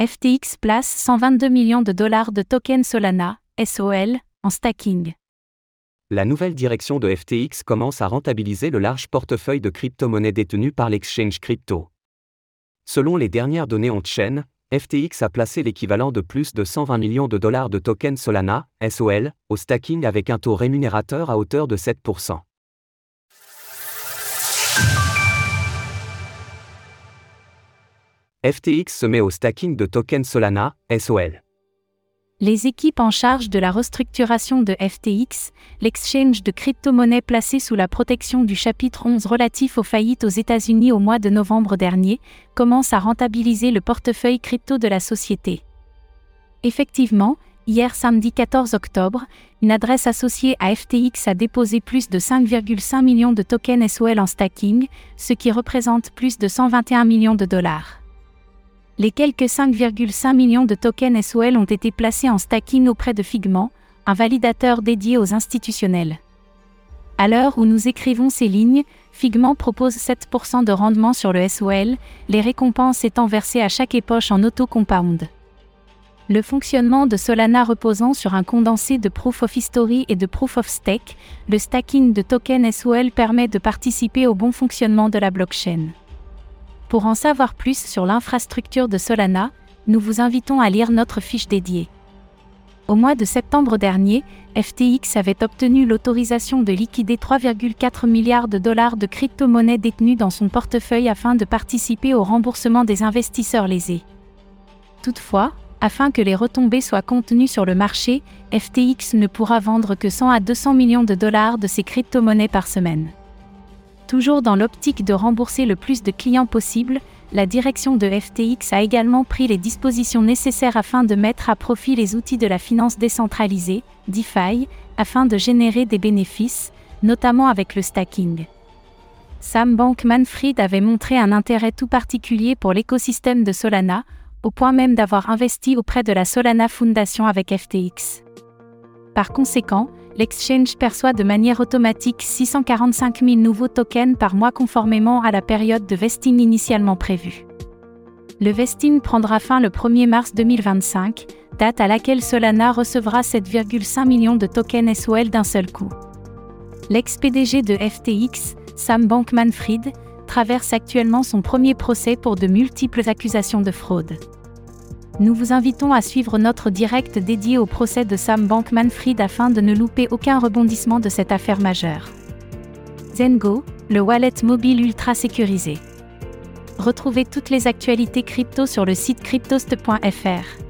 FTX place 122 millions de dollars de tokens Solana, SOL, en stacking. La nouvelle direction de FTX commence à rentabiliser le large portefeuille de crypto-monnaies détenues par l'exchange crypto. Selon les dernières données on-chain, FTX a placé l'équivalent de plus de 120 millions de dollars de tokens Solana, SOL, au stacking avec un taux rémunérateur à hauteur de 7%. FTX se met au stacking de tokens Solana, SOL. Les équipes en charge de la restructuration de FTX, l'exchange de crypto-monnaies placé sous la protection du chapitre 11 relatif aux faillites aux États-Unis au mois de novembre dernier, commencent à rentabiliser le portefeuille crypto de la société. Effectivement, hier samedi 14 octobre, une adresse associée à FTX a déposé plus de 5,5 millions de tokens SOL en stacking, ce qui représente plus de 121 millions de dollars les quelques 5,5 millions de tokens SOL ont été placés en stacking auprès de Figment, un validateur dédié aux institutionnels. À l'heure où nous écrivons ces lignes, Figment propose 7% de rendement sur le SOL, les récompenses étant versées à chaque époche en auto-compound. Le fonctionnement de Solana reposant sur un condensé de Proof of History et de Proof of Stake, le stacking de tokens SOL permet de participer au bon fonctionnement de la blockchain. Pour en savoir plus sur l'infrastructure de Solana, nous vous invitons à lire notre fiche dédiée. Au mois de septembre dernier, FTX avait obtenu l'autorisation de liquider 3,4 milliards de dollars de crypto-monnaies détenues dans son portefeuille afin de participer au remboursement des investisseurs lésés. Toutefois, afin que les retombées soient contenues sur le marché, FTX ne pourra vendre que 100 à 200 millions de dollars de ces crypto-monnaies par semaine. Toujours dans l'optique de rembourser le plus de clients possible, la direction de FTX a également pris les dispositions nécessaires afin de mettre à profit les outils de la finance décentralisée, DeFi, afin de générer des bénéfices, notamment avec le stacking. Sam Bankman-Fried avait montré un intérêt tout particulier pour l'écosystème de Solana, au point même d'avoir investi auprès de la Solana Foundation avec FTX. Par conséquent, l'exchange perçoit de manière automatique 645 000 nouveaux tokens par mois conformément à la période de vesting initialement prévue. Le vesting prendra fin le 1er mars 2025, date à laquelle Solana recevra 7,5 millions de tokens SOL d'un seul coup. L'ex-PDG de FTX, Sam Bankman-Fried, traverse actuellement son premier procès pour de multiples accusations de fraude. Nous vous invitons à suivre notre direct dédié au procès de Sam Bankman-Fried afin de ne louper aucun rebondissement de cette affaire majeure. Zengo, le wallet mobile ultra sécurisé. Retrouvez toutes les actualités crypto sur le site cryptost.fr.